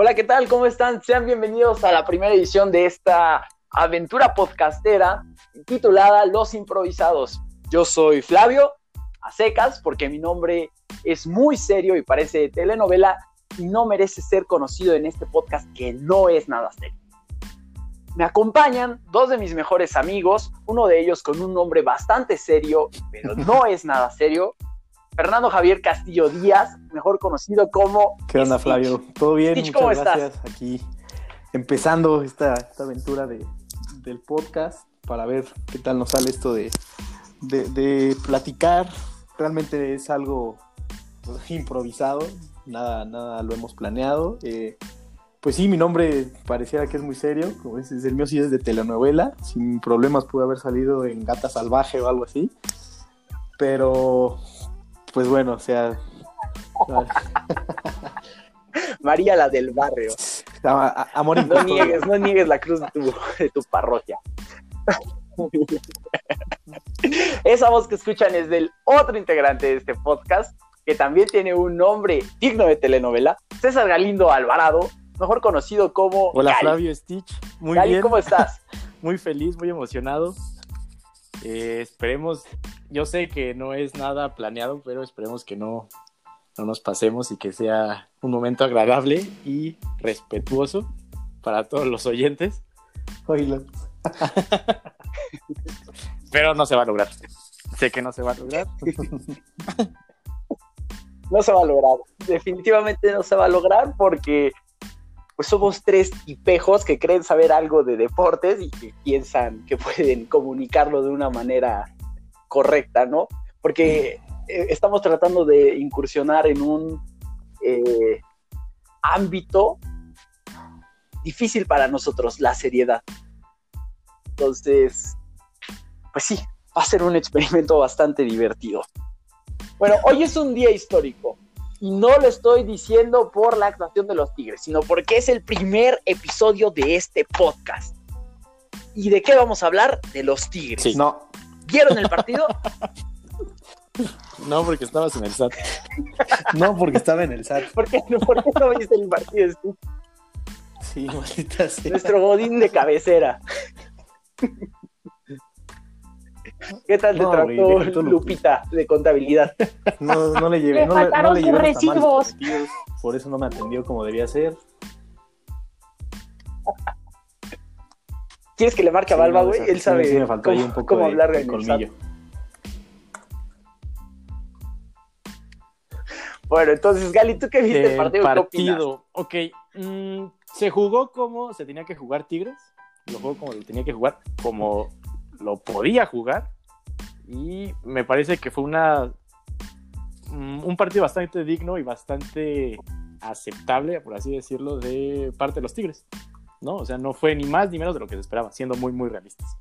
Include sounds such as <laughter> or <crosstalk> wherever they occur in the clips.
Hola, ¿qué tal? ¿Cómo están? Sean bienvenidos a la primera edición de esta aventura podcastera titulada Los Improvisados. Yo soy Flavio, a secas, porque mi nombre es muy serio y parece de telenovela y no merece ser conocido en este podcast que no es nada serio. Me acompañan dos de mis mejores amigos, uno de ellos con un nombre bastante serio, pero no <laughs> es nada serio, Fernando Javier Castillo Díaz, mejor conocido como. ¿Qué onda, Flavio? ¿Todo bien? Stitch, ¿cómo gracias. Aquí empezando esta, esta aventura de, del podcast para ver qué tal nos sale esto de, de, platicar. Realmente es algo improvisado, nada, nada lo hemos planeado. Eh, pues sí, mi nombre pareciera que es muy serio, como dices, el mío sí es de telenovela, sin problemas pude haber salido en Gata Salvaje o algo así, pero pues bueno, o sea. <laughs> María la del barrio. amor no niegues, no niegues la cruz de tu, de tu parroquia. <laughs> Esa voz que escuchan es del otro integrante de este podcast, que también tiene un nombre digno de telenovela, César Galindo Alvarado, mejor conocido como. Hola Flavio Stitch, muy bien. ¿Cómo estás? <laughs> muy feliz, muy emocionado. Eh, esperemos, yo sé que no es nada planeado, pero esperemos que no, no nos pasemos y que sea un momento agradable y respetuoso para todos los oyentes. <laughs> Pero no se va a lograr. Sé que no se va a lograr. <laughs> no se va a lograr. Definitivamente no se va a lograr porque pues somos tres tipejos que creen saber algo de deportes y que piensan que pueden comunicarlo de una manera correcta, ¿no? Porque eh, estamos tratando de incursionar en un eh, ámbito difícil para nosotros, la seriedad. Entonces, pues sí, va a ser un experimento bastante divertido. Bueno, hoy es un día histórico. Y no lo estoy diciendo por la actuación de los Tigres, sino porque es el primer episodio de este podcast. ¿Y de qué vamos a hablar? De los Tigres. Sí. No. ¿Vieron el partido? <laughs> No, porque estabas en el SAT. <laughs> No, porque estaba en el SAT. <laughs> ¿Por qué no, ¿por qué no viste el partido? Sí, maldita sea. Nuestro godín de cabecera. ¿Qué tal te trató Lupita de contabilidad? No, no le llevé. Le no, faltaron le, sus recibos. Por eso no me atendió como debía ser. ¿Quieres que le marque a Balba, güey? Él sabe sí, me faltó cómo, un poco cómo de, hablar de colmillo. Bueno, entonces, Gali, ¿tú qué viste el El partido? partido. Ok. mm, se jugó como se tenía que jugar Tigres. Lo jugó como lo tenía que jugar. Como lo podía jugar. Y me parece que fue una mm, un partido bastante digno y bastante aceptable, por así decirlo, de parte de los Tigres. ¿No? O sea, no fue ni más ni menos de lo que se esperaba, siendo muy, muy realistas.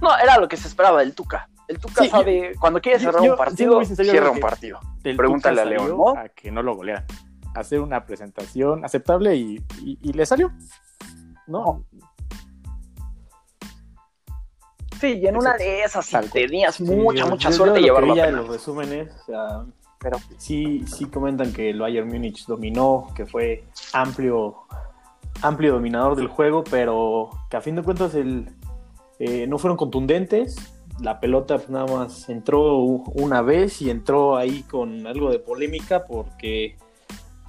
No, era lo que se esperaba del Tuca. El Tuca Sí, sabe, cuando quiere cerrar yo- un partido, cierra un partido. Pregúntale a León, ¿no? A que no lo golearan. Hacer una presentación aceptable y, y- y le salió. ¿No? Sí, y en una de esas, si tenías Sí, mucha, yo- mucha yo- suerte, yo lo que llevarlo a los resúmenes, o sea, Pero sí, sí comentan que el Bayern Múnich dominó, que fue amplio, amplio dominador del juego, pero que a fin de cuentas el, eh, no fueron contundentes. La pelota pues, nada más entró una vez y entró ahí con algo de polémica porque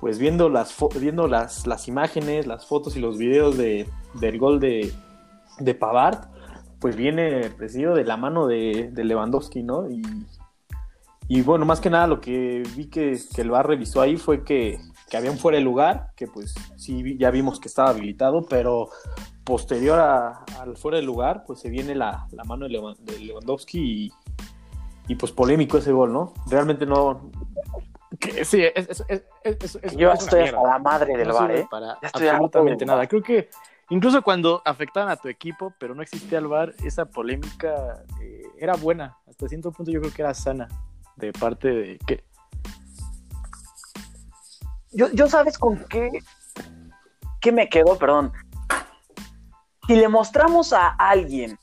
pues viendo las viendo las, las imágenes, las fotos y los videos de, del gol de, de Pavard, pues viene presidido de la mano de, de Lewandowski, ¿no? Y, y bueno, más que nada lo que vi que, que el VAR revisó ahí fue que, que había un fuera de lugar, que pues sí ya vimos que estaba habilitado, pero posterior a- al fuera de lugar, pues se viene la, la mano de, Lewan- de Lewandowski y, y, pues polémico ese gol, ¿no? Realmente no... que sí, es, es, es, es- es- yo estoy hasta la madre del No bar, ¿eh? para Ya estoy absolutamente nada. Creo que incluso cuando afectaban a tu equipo, pero no existía el VAR, esa polémica eh, era buena. Hasta cierto punto yo creo que era sana de parte de que Yo, yo sabes con qué, qué me quedo, perdón. Si le mostramos a alguien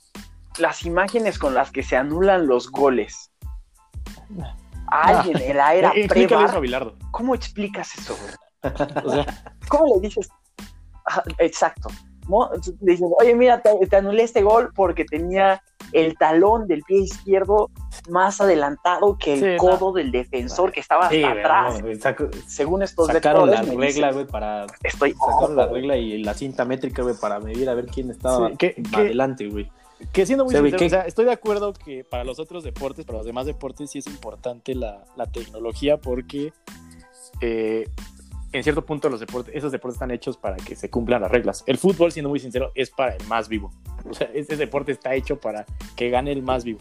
las imágenes con las que se anulan los goles, a alguien en la <laughs> era Eh, pre. ¿Cómo explicas eso, güey? <laughs> O sea, ¿Cómo le dices? Exacto. ¿No? Entonces, le dices, oye, mira, te, te anulé este gol porque tenía el talón del pie izquierdo más adelantado que el Sí, no. codo del defensor que estaba hasta atrás. no, güey, saco- Según estos sacaron la regla, güey, para estoy sacaron la regla y la cinta métrica, güey, para medir a ver quién estaba Sí, que- adelante, güey. Que siendo muy sincero, ¿qué- o sea, estoy de acuerdo que para los otros deportes, para los demás deportes, sí es importante la, la tecnología porque eh, en cierto punto los deportes, esos deportes están hechos para que se cumplan las reglas. El fútbol, siendo muy sincero, es para el más vivo. O sea, ese deporte está hecho para que gane el más vivo.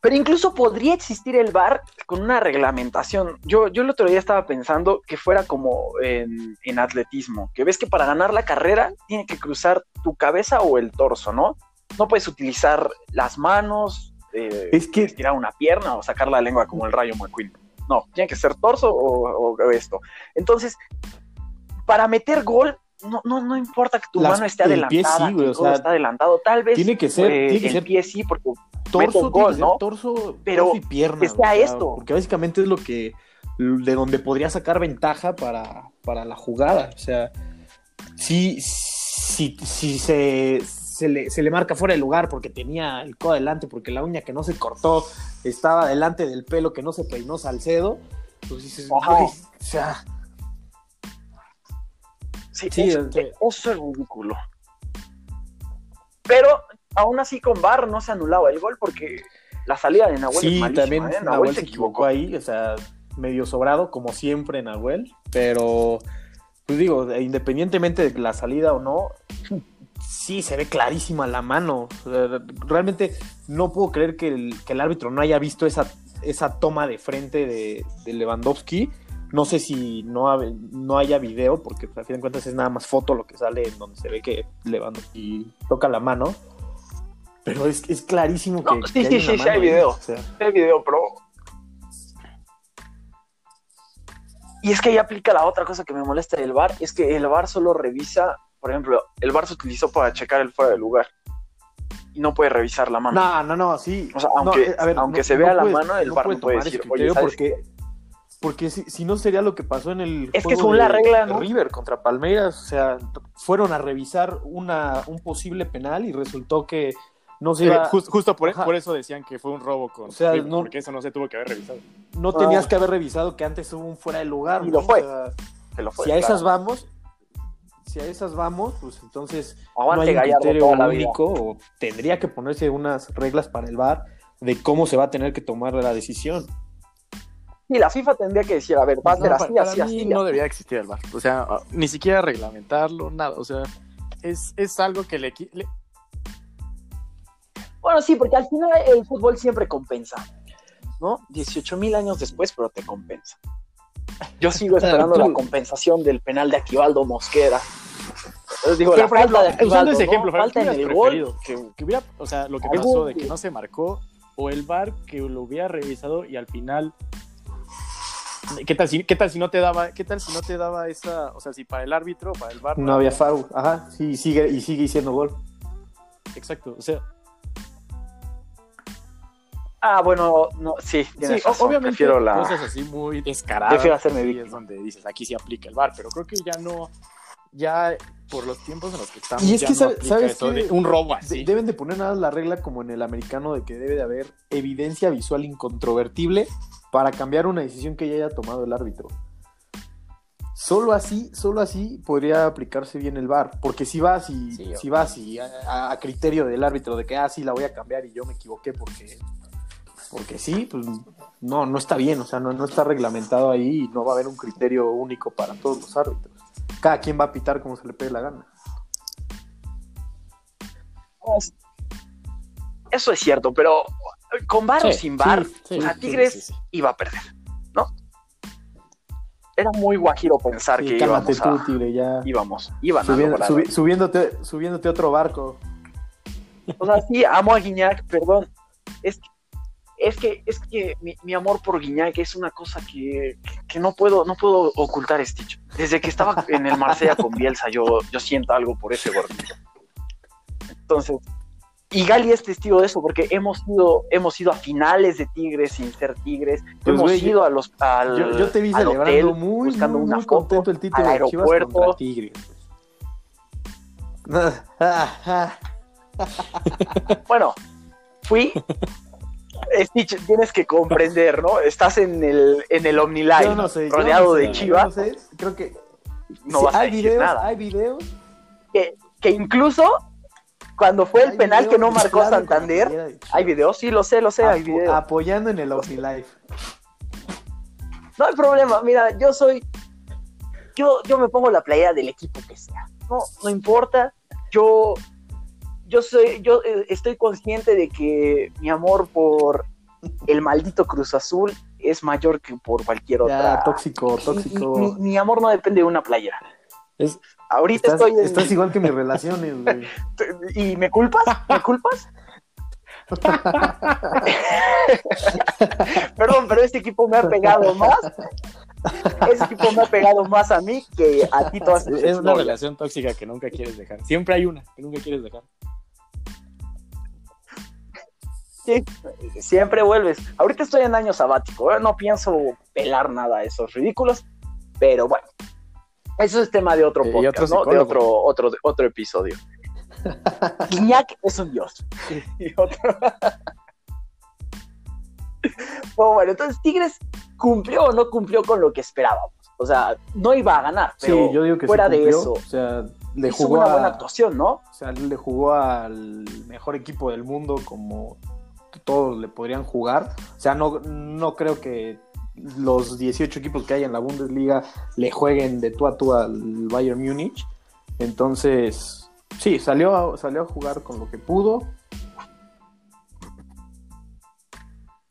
Pero incluso podría existir el VAR con una reglamentación. Yo, yo el otro día estaba pensando que fuera como en, en atletismo, que ves que para ganar la carrera tiene que cruzar tu cabeza o el torso, ¿no? No puedes utilizar las manos, eh, Es que estirar una pierna o sacar la lengua como el Rayo McQueen. No, tiene que ser torso o, o esto. Entonces, para meter gol, no, no, no importa que tu Las- mano esté pie adelantada, sí, güey, o sea, está adelantado. Tal vez tiene que ser- eh, tiene que el ser pie sí, porque torso, gol, ¿no? torso, Pero torso y pierna. que sea güey, o sea, esto. Porque básicamente es lo que de donde podría sacar ventaja para, para la jugada. O sea, si, si, si se, se, le, se le marca fuera de lugar porque tenía el codo adelante, porque la uña que no se cortó estaba delante del pelo que no se peinó Salcedo, pues dices, o sea, Sí, Sí, eso, sí. eso es ridículo. Pero aún así con VAR no se anulaba el gol porque la salida de Nahuel es sí, malísima, también ¿eh? Nahuel, se equivocó ahí, o sea, medio sobrado, como siempre Nahuel, pero pues digo, independientemente de la salida o no, <laughs> sí se ve clarísima la mano. Realmente no puedo creer que el, que el árbitro no haya visto esa, esa toma de frente de, de Lewandowski. No sé si no, no haya video, porque a fin de cuentas es nada más foto lo que sale en donde se ve que Lewandowski toca la mano. Pero es, es clarísimo que, No, sí, que sí, hay sí, sí, hay video. o sea. el video, pero... Y es que ahí aplica la otra cosa que me molesta del VAR, es que el VAR solo revisa, por ejemplo, el VAR se utilizó para checar el fuera de lugar y no puede revisar la mano. No, no, no, sí. O sea, aunque- eh, a ver, aunque no- se no vea la puedes- mano, el VAR no puede decir, oye, ¿sabes porque, porque si, si no sería lo que pasó en el Es que juego según la regla, ¿no? River contra Palmeiras, o sea, fueron a revisar una, un posible penal y resultó que no se Eh, iba, justo por, Ajá. por eso decían que fue un robo con O sea, River, no- porque eso no se tuvo que haber revisado. no tenías que haber revisado que antes hubo un fuera de lugar. Y ¿no? lo fue. O sea, Que lo fue, si a esas vamos, si a esas vamos, pues entonces Aguante no hay un Gallardo criterio único o tendría que ponerse unas reglas para el VAR de cómo se va a tener que tomar la decisión. Y la FIFA tendría que decir, a ver, va a No, ser así, así, no debería existir el VAR. O sea, ah, ni siquiera reglamentarlo, nada. O sea, es, es algo que le, le- Bueno, sí, porque al final el fútbol siempre compensa, ¿no? 18 mil años después, pero te compensa. Yo sigo <laughs> esperando la compensación del penal de Aquivaldo Mosquera. Digo, Pero, la por falta de ejemplo, usando ese ¿no? ejemplo, falta ¿qué en el gol. preferido? Que, que hubiera, o sea, lo que pasó de que no se marcó, o el VAR que lo hubiera revisado y al final. ¿Qué tal, si, ¿Qué tal si no te daba, qué tal si no te daba esa, o sea, si para el árbitro, para el VAR No había foul. Ajá, sí, sigue, y sigue siendo gol. Exacto, o sea, Ah, bueno, no, sí, sí, razón, obviamente prefiero la... cosas así muy descaradas. Prefiero hacerme sí, víctima. es donde dices, aquí sí aplica el VAR, pero creo que ya no, ya por los tiempos en los que estamos, Y es ya que no sabe- aplica ¿sabes eso de un robo así. Deben de poner nada la regla como en el americano de que debe de haber evidencia visual incontrovertible para cambiar una decisión que ya haya tomado el árbitro. Solo así, solo así podría aplicarse bien el VAR, porque si vas y Sí, si vas y a, a criterio del árbitro de que ah sí la voy a cambiar y yo me equivoqué porque porque sí, pues no no está bien, o sea, no, no está reglamentado ahí y no va a haber un criterio único para todos los árbitros. Cada quien va a pitar como se le pegue la gana. Pues, Eso es cierto, pero con VAR o sin VAR, sí, sí, o sea, sí, Tigres sí, sí. iba a perder, ¿no? Era muy guajiro pensar Sí, que íbamos tú, a... Tigre, ya. Íbamos, iban a Subiendo- lograr. subi- subiéndote, subiéndote a otro barco. O sea, sí, amo a Guiñac, perdón. Es que, es que, es que mi, mi amor por Guiñac es una cosa que, que- que no puedo, no puedo ocultar, Stitch. Desde que estaba en el Marsella con Bielsa, yo, yo siento algo por ese gordito. Entonces, y Gali es testigo de eso, porque hemos ido, hemos ido a finales de Tigres sin ser Tigres, Pues, hemos ido a los, al, Yo, yo te vi al hotel muy, buscando muy, una muy foto contento el título al aeropuerto. Tigres. <laughs> Bueno, fui. Stitch, tienes que comprender, ¿no? Estás en el, en el OmniLive, no sé, rodeado no sé, de Chivas. no sé, creo que No sí, vas a hay decir videos, nada. hay videos. Que, que incluso cuando fue el penal que no marcó Santander, hay videos, sí, lo sé, lo sé, hay videos. Apoyando en el OmniLife. No hay problema, mira, yo soy. Yo, yo me pongo la playera del equipo que sea. No, no importa. Yo. Yo soy. Yo eh, estoy consciente de que mi amor por el maldito Cruz Azul es mayor que por cualquier otra. Ya, tóxico, tóxico. Mi, mi amor no depende de una playera. Es- Ahorita Estás, estoy. en- estás igual que mis relaciones, güey. <laughs> ¿Y me culpas? ¿Me culpas? <laughs> Perdón, pero este equipo me ha pegado más. Ese equipo me ha pegado más a mí que a ti todas Es una relación tóxica que nunca quieres dejar. Siempre hay una que nunca quieres dejar. Sí, siempre vuelves. Ahorita estoy en año sabático, ¿eh? no pienso pelar nada a esos ridículos, pero bueno, eso es tema de otro podcast, otro ¿no? De otro, otro, otro episodio. <laughs> Guiñac es un dios. Y otro- <laughs> Bueno, bueno, entonces Tigres cumplió o no cumplió con lo que esperábamos. O sea, no iba a ganar, pero Sí, yo digo que sí fuera de eso, O sea, le hizo jugó una a- buena actuación, ¿no? O sea, le jugó al mejor equipo del mundo como todos le podrían jugar. O sea, no, no creo que los 18 equipos que hay en la Bundesliga le jueguen de tú a tú al Bayern Múnich. Entonces, sí, salió a, salió a jugar con lo que pudo.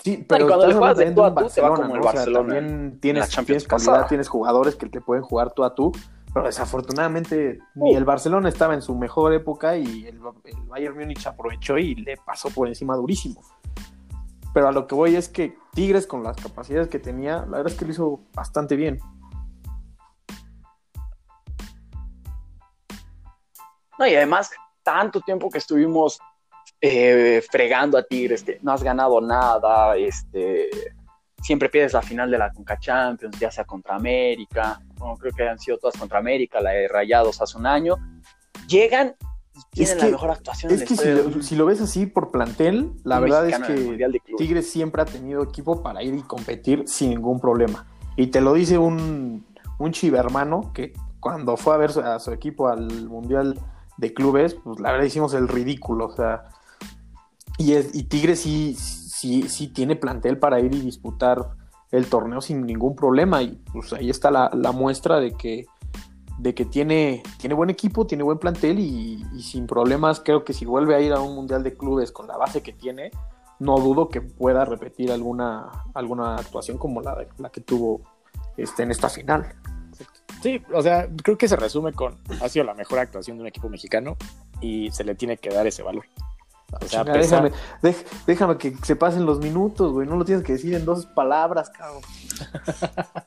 Sí, pero cuando le juegas de tú a un tú, te va Barcelona, como el ¿no? O sea, también tienes, tienes calidad, pasada. tienes jugadores que te pueden jugar tú a tú. Pero desafortunadamente ni el Barcelona estaba en su mejor época y el, el Bayern Múnich aprovechó y le pasó por encima durísimo. Pero a lo que voy es que Tigres con las capacidades que tenía, la verdad es que lo hizo bastante bien. No, y además, tanto tiempo que estuvimos eh, fregando a Tigres, que no has ganado nada, este, siempre pierdes la final de la Conca Champions, ya sea contra América, bueno, creo que han sido todas contra América, la de Rayados hace un año, llegan y tienen que- la mejor actuación Es en que si lo, si lo ves así por plantel, la un verdad es que. Tigres siempre ha tenido equipo para ir y competir sin ningún problema. Y te lo dice un, un chivermano que cuando fue a ver a su equipo al Mundial de Clubes, pues la verdad hicimos el ridículo. O sea, y, es- y Tigres sí, sí, tiene plantel para ir y disputar el torneo sin ningún problema. Y pues ahí está la, muestra de que, de que tiene, tiene buen equipo, tiene buen plantel y, y sin problemas creo que si vuelve a ir a un Mundial de Clubes con la base que tiene, no dudo que pueda repetir alguna, alguna actuación como la, la que tuvo este, en esta final. Sí, o sea, creo que se resume con ha sido la mejor actuación de un equipo mexicano y se le tiene que dar ese valor. O sea, déjame, dej- déjame que se pasen los minutos, güey. No lo tienes que decir en dos palabras, cabrón. <laughs>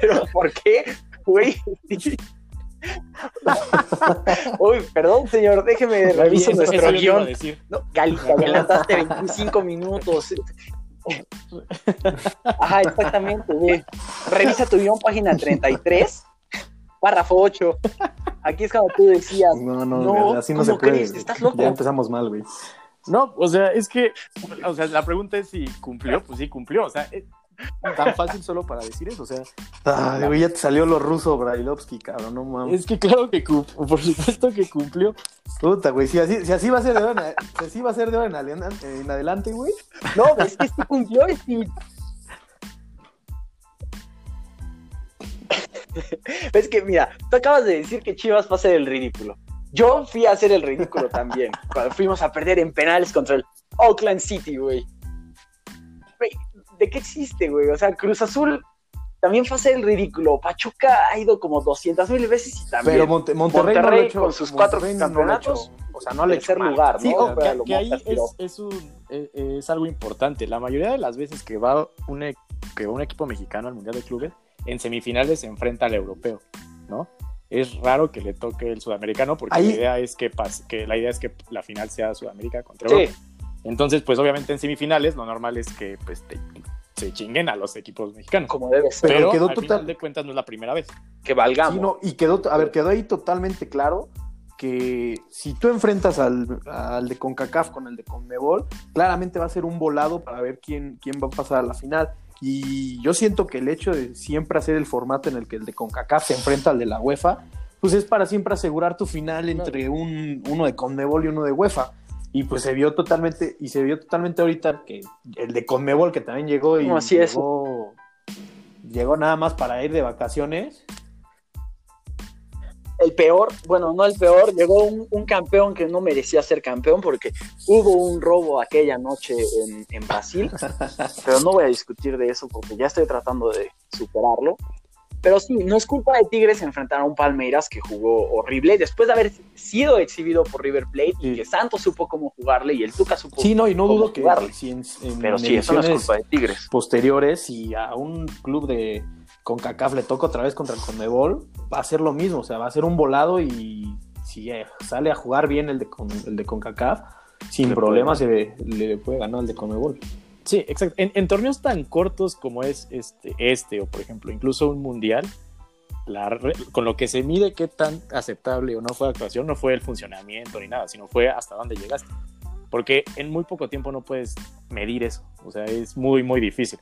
¿Pero por qué? Güey. <laughs> Uy, perdón, señor, déjeme reviso eso nuestro guion. No, adelantaste 25 minutos. Ajá, <laughs> exactamente. ve. Revisa tu guion, página 33, párrafo 8. <laughs> Aquí es cuando tú decías, No, no, No, así no ¿cómo se puede. ¿Estás loco? Ya empezamos mal, güey. No, o sea, es que, o sea, la pregunta es si cumplió, pues sí cumplió, o sea, es tan fácil solo para decir eso, o sea, Ay, güey, ya te salió lo ruso, Brailovsky, cabrón, no mames. es que claro que cumplió, por supuesto que cumplió. Puta, güey, si así, si así va a ser de ahora en, si así va a ser de ahora en adelante, en adelante, güey. no, es que sí cumplió. Es que... <laughs> Es que, mira, tú acabas de decir que Chivas va a hacer el ridículo. Yo fui a hacer el ridículo también. <laughs> Cuando fuimos a perder en penales contra el Oakland City, güey. ¿De qué existe, güey? O sea, Cruz Azul también fue a hacer el ridículo. Pachuca ha ido como 200 mil veces y también. Pero Monte- Monterrey, no lo Monterrey ha hecho, con sus cuatro Monterrey no lo ha campeonatos, o sea, no le tercer lugar, Sí, ¿no? que, lo que ahí es, es, un, es, es algo importante. La mayoría de las veces que va, un, e- que va un equipo mexicano al Mundial de Clubes, en semifinales se enfrenta al europeo, ¿no? es raro que le toque el sudamericano porque Ahí- la idea es que la idea es que la final sea Sudamérica contra Sí, Europa. Entonces, pues obviamente en semifinales lo normal es que pues te- se chinguen a los equipos mexicanos. como debe ser. Pero, Pero quedó al total- final de cuentas no es la primera vez. Que valgamos. Sí, no, y quedó, a ver, quedó ahí totalmente claro que si tú enfrentas al, al de CONCACAF con el de CONMEBOL, claramente va a ser un volado para ver quién, quién va a pasar a la final. Y yo siento que el hecho de siempre hacer el formato en el que el de CONCACAF se enfrenta al de la UEFA, pues es para siempre asegurar tu final entre un, uno de CONMEBOL y uno de UEFA. Y pues se vio totalmente, y se vio totalmente ahorita que el de CONMEBOL que también llegó y No, así es. llegó, llegó nada más para ir de vacaciones. El peor, bueno, no el peor, llegó un, un campeón que no merecía ser campeón porque hubo un robo aquella noche en, en Brasil, <laughs> pero no voy a discutir de eso porque ya estoy tratando de superarlo. Pero sí, no es culpa de Tigres enfrentar a un Palmeiras que jugó horrible después de haber sido exhibido por River Plate y que Santos supo cómo jugarle y el Tuca supo Sí, no, y no cómo dudo que si en, en Pero sí, eso no es culpa de Tigres. posteriores, si a un club de CONCACAF le toca otra vez contra el CONMEBOL, va a ser lo mismo, o sea, va a ser un volado y si eh, sale a jugar bien el de, Con- el de CONCACAF, sin Le problemas le, le puede ganar el de CONMEBOL. Sí, exacto. En, en torneos tan cortos como es este, este, o por ejemplo, incluso un mundial, la con lo que se mide qué tan aceptable o no fue la actuación, no fue el funcionamiento ni nada, sino fue hasta dónde llegaste. Porque en muy poco tiempo no puedes medir eso. O sea, es muy, muy difícil.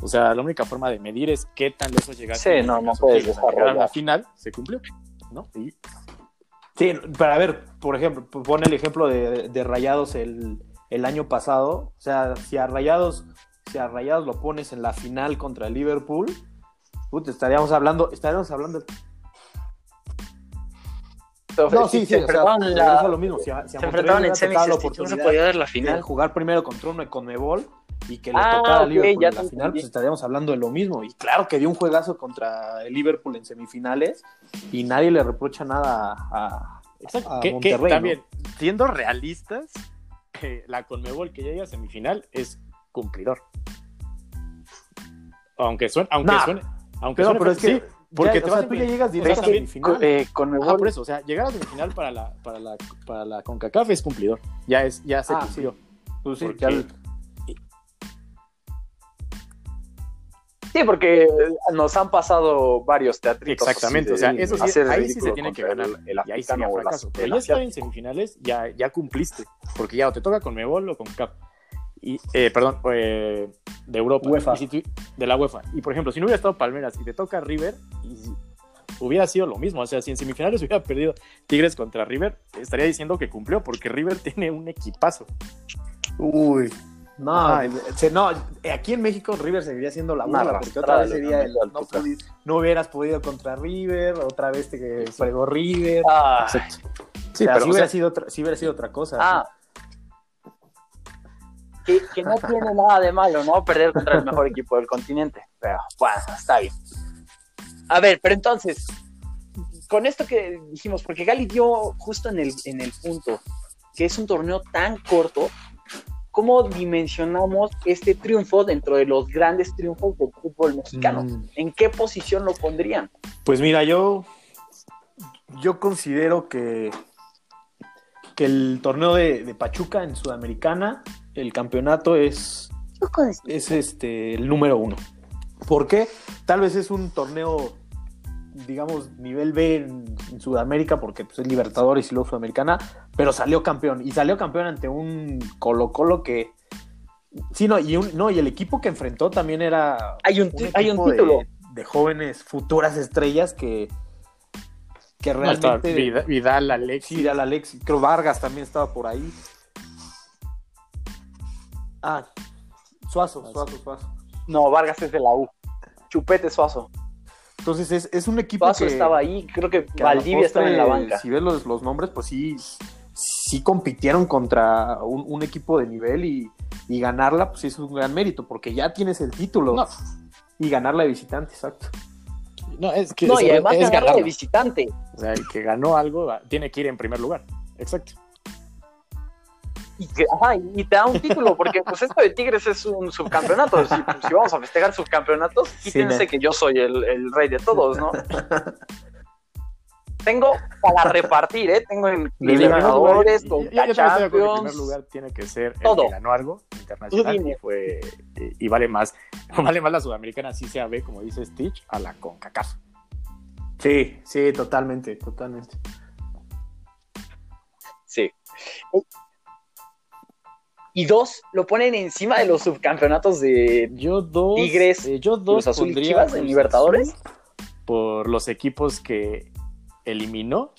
O sea, la única forma de medir es qué tan lejos llegaste. Sí, no, este no puedes Tigres, al llegar a la desarrollar. final se cumplió, ¿no? Y Sí, para ver, por ejemplo, pone el ejemplo de, de Rayados el, el año pasado, o sea, si a Rayados, si a Rayados lo pones en la final contra el Liverpool, puta, estaríamos hablando, estaríamos hablando No, sí, sí, se o sea, enfrentaban la- lo mismo. Si si se enfrentaban le en semis la y no se podía dar la de final. jugar primero contra uno de Conmebol y que le Ah, tocara a ok, Liverpool ya en la final, entendí. pues estaríamos hablando de lo mismo. Y claro que dio un juegazo contra el Liverpool en semifinales y nadie le reprocha nada a, Exacto. a que, que Monterrey. ¿no? también, siendo realistas, la Conmebol que llega a semifinal es cumplidor. Aunque suene, aunque Nah, suene, aunque Pero, suene pero es que, sí, porque ya, te o vas sea, a tú ya llegas o sea, a semifinal. Eh, con Ajá, por eso, o sea, llegar a semifinal para la, para la, para la CONCACAF es cumplidor. Ya es, ya se Ah, cumplió. Pues sí, porque- ya el- Sí, porque nos han pasado varios teatritos. Exactamente, o sea, eso sí, ahí sí se tiene que ganar. El, el y ahí sería fracaso. Pero ya estar en semifinales, ya, ya cumpliste. Porque ya o te toca con Mebol o con CAP. Y, eh, perdón, eh, de Europa. UEFA. Y si tú- de la UEFA. Y por ejemplo, si no hubiera estado Palmeras y te toca River, y si- hubiera sido lo mismo. O sea, si en semifinales hubiera perdido Tigres contra River, estaría diciendo que cumplió, porque River <laughs> tiene un equipazo. Uy. No, se- no, aquí en México River seguiría siendo la burla, porque otra vez sería el, no, no hubieras podido contra River, otra vez te fregó River. Ah. Sí, pero, si, hubiera sea- sido otra, si hubiera sido otra cosa. ah. Que, que no tiene nada de malo, ¿no? Perder contra el mejor equipo del continente. Pero bueno, está bien. A ver, pero entonces, con esto que dijimos, porque Gali dio justo en el, en el punto, que es un torneo tan corto, ¿cómo dimensionamos este triunfo dentro de los grandes triunfos del fútbol mexicano? Mm. ¿En qué posición lo pondrían? Pues mira, yo, yo considero que, que el torneo de, de Pachuca en Sudamericana, el campeonato es, es este, el número uno. ¿Por qué? Tal vez es un torneo, digamos, nivel B en, en Sudamérica, porque pues, es Libertadores y luego Sudamericana, pero salió campeón. Y salió campeón ante un Colo Colo que... Sí, no, y, un- no, y el equipo que enfrentó también era Hay un, hay un de- título. De, jóvenes futuras estrellas que, que realmente... Vida- Vidal, Alexis. Sí, al Alex, creo Vargas también estaba por ahí. Ah, Suazo, Suazo, Suazo. No, Vargas es de la U. Chupete Suazo. Entonces es, es un equipo Suazo que, estaba ahí, creo que, que Valdivia estaba en la banca. Si ves los, los nombres, pues sí, sí compitieron contra un, un equipo de nivel y, y ganarla, pues sí es un gran mérito, porque ya tienes el título. No. Y ganarla de visitante, exacto. No, es que No, es, y además es ganarlo de visitante. O sea, el que ganó algo va- tiene que ir en primer lugar. Exacto. Y, que- ajá, y te da un título, porque pues esto de Tigres es un subcampeonato. Si, si vamos a festejar subcampeonatos, quítense que yo soy el, el rey de todos, ¿no? <laughs> tengo para repartir, ¿eh? Tengo en Libertadores, con yo- yo acuerdo que El primer Champions. lugar tiene que ser el Todo. que ganó algo internacional Tú dime. y fue y, y vale más <laughs> vale más la sudamericana así sea B como dice Stitch a la CONCACAF. Sí, sí, totalmente, totalmente. Sí. Y dos, lo ponen encima de los subcampeonatos de... Yo dos Tigres, eh, yo dos Cruz Azul y pondría Chivas en Libertadores. Por los equipos que eliminó,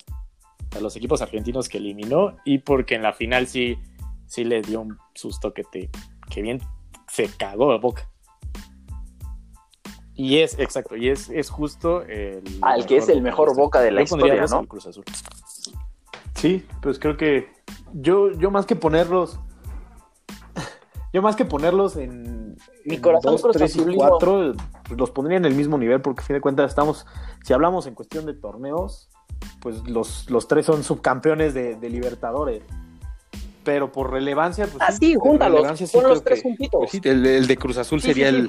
a los equipos argentinos que eliminó y porque en la final sí sí le dio un susto que te que bien se cagó la boca. Y es, exacto, y es, es justo el. Al que es el mejor Boca de la historia, ¿no? Cruz Azul. Sí, pues creo que yo, yo más que ponerlos, yo más que ponerlos en, Mi en corazón dos, tres y cuatro, los pondría en el mismo nivel porque a fin de cuentas estamos, si hablamos en cuestión de torneos, pues los, los tres son subcampeones de, de Libertadores. Pero por relevancia, pues Ah, sí, júntalos, sí pon los tres que- juntitos. pues sí, el, el de Cruz Azul Sí, sería el,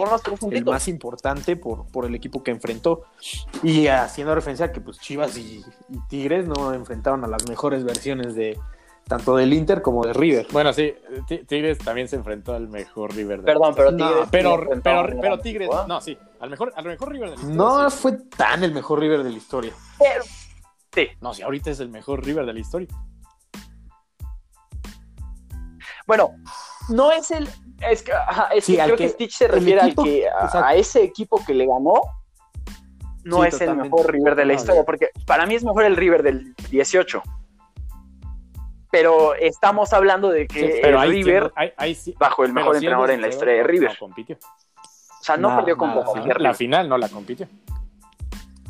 más importante por, por el equipo que enfrentó. Y haciendo referencia a que pues Chivas y, y Tigres no enfrentaron a las mejores versiones de tanto del Inter como de River. Bueno, sí, Ti- Tigres también se enfrentó al mejor River de Perdón, pero No, Tigres. Pero, sí pero, pero gran Tigres, ¿eh? no, sí, al mejor, al mejor River de la historia. No sí. fue tan el mejor River de la historia. Pero, sí. No, sí, ahorita es el mejor River de la historia. Bueno, no es el. Es que, ajá, es Sí, que al creo que, que- Stitch se refiere equipo- al que a, ese equipo que le ganó. No Sí, es el mejor River de la No, historia, porque para mí es mejor el River del 18. Pero estamos hablando de que Sí, pero el ahí River, sí- bajo el mejor entrenador en la historia de no- River. No compitió. o sea, no Nada, perdió con Boca. La final no la compitió.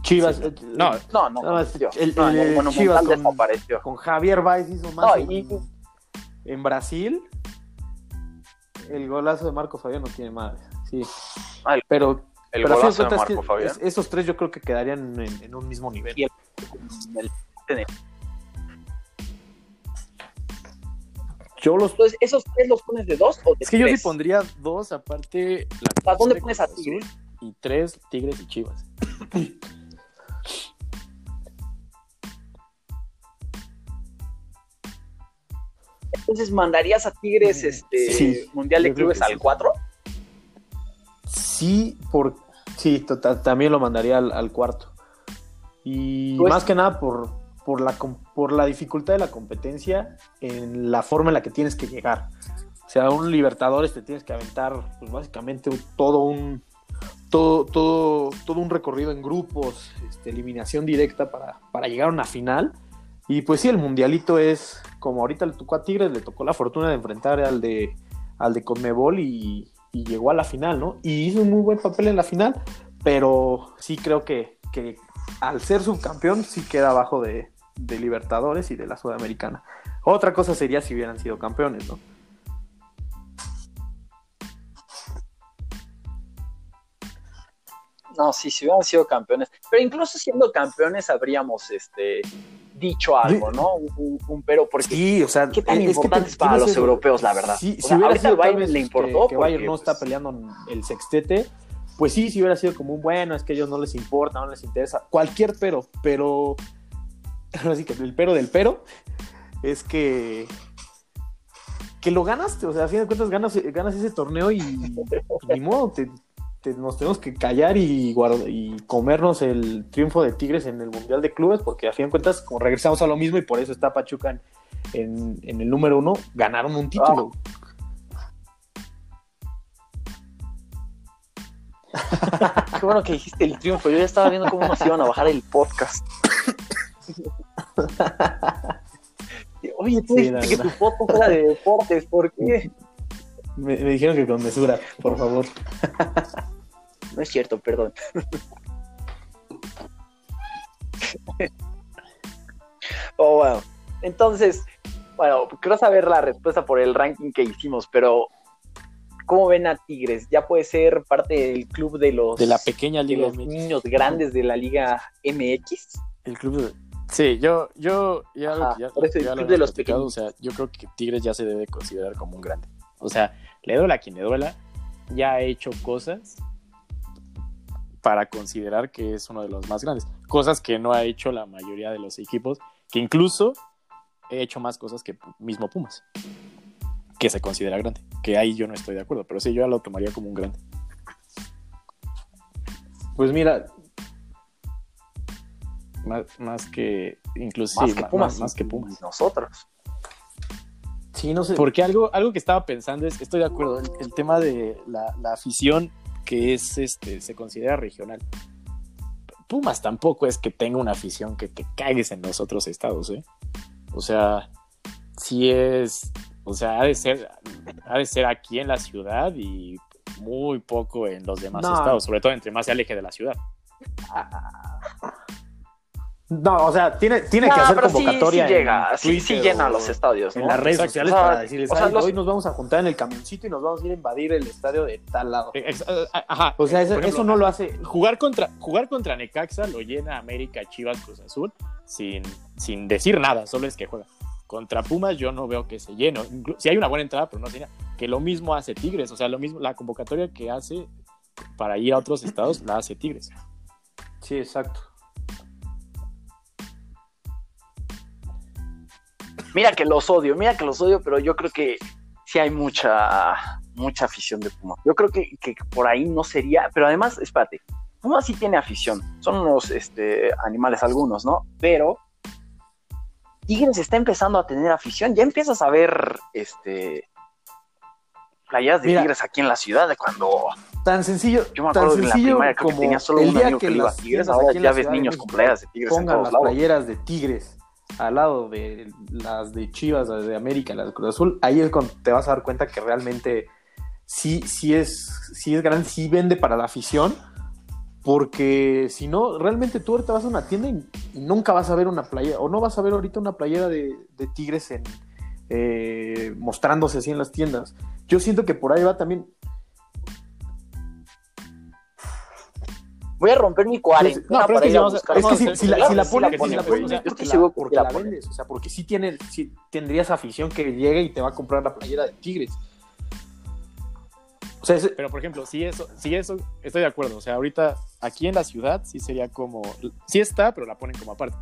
Chivas. Sí. eh, No, No, no, el- No, el el Monumental Chivas con- desapareció. con Javier Baez hizo más No, en, y- en Brasil. El golazo de Marco Fabián no tiene madre. Sí. Ah, el- pero El pero a fin de golazo de cuentas Marco que Fabián. es- esos tres yo creo que quedarían en, en un mismo nivel. Y el- Yo los Entonces, ¿esos tres los pones de dos o de es que yo sí pondría dos, aparte. La ¿A dónde de pones a Tigres? Y tres, Tigres y Chivas. Entonces, ¿mandarías a Tigres este Sí, Mundial de Clubes que sí. al 4? sí, por sí, total, también lo mandaría al, al cuarto. Y Pues- más que nada por, por, la, por la dificultad de la competencia en la forma en la que tienes que llegar. O sea, un Libertadores te tienes que aventar, pues básicamente todo un todo, todo, todo un recorrido en grupos, este, eliminación directa para, para llegar a una final. Y pues sí, el mundialito es, como ahorita le tocó a Tigres, le tocó la fortuna de enfrentar al de, al de Conmebol y, y llegó a la final, ¿no? Y hizo un muy buen papel en la final, pero sí creo que, que al ser subcampeón sí queda abajo de, de Libertadores y de la Sudamericana. Otra cosa sería si hubieran sido campeones, ¿no? No, sí, si hubieran sido campeones. Pero incluso siendo campeones habríamos este, dicho algo, ¿no? Un, un- un pero, porque Sí, o sea, ¿Qué tan es que importantes te- para los europeos, la verdad? Sí, O si sea, hubiera sido al Bayern le importó que Bayern porque, no está pues, peleando el sextete, pues sí, si hubiera sido como un bueno, es que a ellos no les importa, no les interesa, cualquier pero, pero así que el pero del pero es que que lo ganaste, o sea, a fin de cuentas ganas, ganas ese torneo y ni modo, nos tenemos que callar y, comernos el triunfo de Tigres en el Mundial de Clubes, porque a fin de cuentas como regresamos a lo mismo y por eso está Pachuca en, el número uno, ganaron un título. <laughs> Qué bueno que dijiste el triunfo. Yo ya estaba viendo cómo nos iban a bajar el podcast. <laughs> Oye, tú Sí, dijiste la que tu verdad. podcast era de deportes. ¿Por qué? Me, me dijeron que con mesura, por favor. No es cierto, perdón. oh, bueno. Entonces, bueno, quiero saber la respuesta por el ranking que hicimos, pero ¿cómo ven a Tigres? ¿Ya puede ser parte del club de los, De la pequeña de los MX. niños grandes de la Liga MX? El club de... Sí, yo, yo, ya, Ajá, ya, por eso el ya lo de los o sea, yo creo que Tigres ya se debe considerar como un grande. O sea, le duela a quien le duela, ya ha hecho cosas para considerar que es uno de los más grandes. Cosas que no ha hecho la mayoría de los equipos, que incluso he hecho más cosas que mismo Pumas, que se considera grande. Que ahí yo no estoy de acuerdo, pero sí, yo ya lo tomaría como un grande. Pues mira, Más, más que, incluso, Más sí, que ma- Pumas. más- más que Pumas. Nosotros. sí, no sé. Porque algo, algo que estaba pensando es, estoy de acuerdo, el, el tema de la, la afición que es, este, se considera regional. Pumas tampoco es que tenga una afición que te cagues en los otros estados, ¿eh? O sea, sí es, o sea, ha de ser, ha de ser aquí en la ciudad y muy poco en los demás No. estados, sobre todo entre más se aleje de la ciudad. No, o sea, tiene, tiene que Ah, hacer sí- convocatoria. Sí, en llega, sí, sí llena los estadios. En ¿no? las redes Exacto. sociales O sea, para decirles, o sea, "Ay, los- hoy nos vamos a juntar en el camioncito y nos vamos a ir a invadir el estadio de tal lado. Eh, ex- eh, Ajá. O sea, eso, Por ejemplo, eso no lo hace. Jugar contra, jugar contra Necaxa lo llena América, Chivas, Cruz Azul sin, sin decir nada, solo es que juega. Contra Pumas yo no veo que se llene. Inclu- Si hay una buena entrada, pero no se. Que lo mismo hace Tigres, o sea, lo mismo, la convocatoria que hace para ir a otros estados la hace Tigres. Sí, exacto. Mira que los odio, mira que los odio, pero yo creo que sí hay mucha, mucha afición de Pumas. Yo creo que, que por ahí no sería, pero además, espérate, Pumas sí tiene afición, son unos este, animales algunos, ¿no? Pero Tigres está empezando a tener afición, ya empiezas a ver este playas de Mira. Tigres aquí en la ciudad de cuando Tan sencillo, yo me tan acuerdo que en la sencillo primaria creo que tenía solo el un día amigo que que, iba a las Tigres, ahora en ya ves niños con playas de Tigres en pongan todos las lados. playeras de Tigres al lado de las de Chivas, las de América, las de Cruz Azul, ahí es cuando te vas a dar cuenta que realmente sí, sí es, sí es grande, sí vende para la afición, porque si no, realmente tú ahorita vas a una tienda y, y nunca vas a ver una playera, o no vas a ver ahorita una playera de, de Tigres en, eh, mostrándose así en las tiendas. Yo siento que por ahí va también. Voy a romper mi cuarentena No, pero es que vamos a- Es que si, la, si la la si la ponen, ponen, güey. es Yo porque estoy la, seguro porque vendes. O sea, porque sí, tiene, sí tendrías afición que llegue y te va a comprar la playera de Tigres. O sea, Pero por ejemplo, si eso, si eso, estoy de acuerdo. O sea, ahorita aquí en la ciudad sí sería como, sí está, pero la ponen como aparte.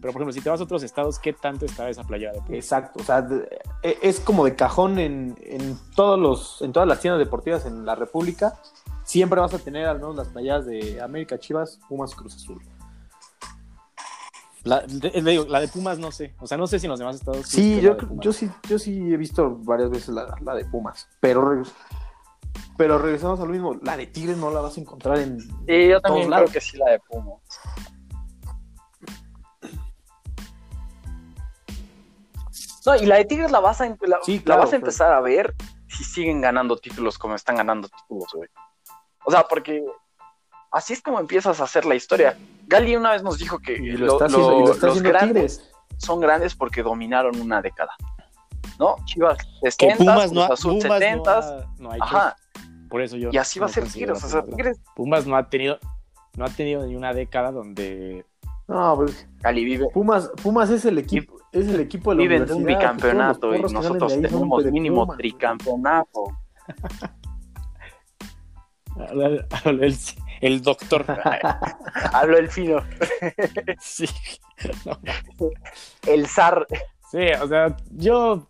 Pero por ejemplo, si te vas a otros estados, ¿qué tanto está esa playera de Pumas? exacto. O sea, de- e- es como de cajón en, en, todos los, en todas las tiendas deportivas en la República. Siempre vas a tener al menos las playeras de América, Chivas, Pumas y Cruz Azul. La, de- le digo, la de Pumas no sé. O sea, no sé si en los demás estados. Sí, yo, sí, yo sí he visto varias veces la, la de Pumas. Pero, pero regresamos a lo mismo. La de Tigres no la vas a encontrar en. Sí, yo todos también creo que sí la de Pumas. No, y la de Tigres la vas a, la, Sí, la vas a pero- empezar a ver si siguen ganando títulos como están ganando títulos, güey. O sea, porque así es como empiezas a hacer la historia. Gali una vez nos dijo que Y lo lo- está haciendo, y lo lo- está los grandes Tigres. son grandes porque dominaron una década. ¿No? Chivas Que 60, Pumas no ha, Cruz Azul Pumas no 70, ha- no ha hecho ajá. Por eso yo. y así va a ser. O sea, Pumas Tigres, grande. Pumas no ha tenido, no ha tenido ni una década donde. No, pues, Gali vive, Pumas, Pumas es el equipo, es el equipo de la viven de un universidad, bicampeonato y nosotros tenemos mínimo Pumas. tricampeonato. El, el doctor. <laughs> Hablo el fino. <laughs> sí. No, El zar. Sí, o sea, yo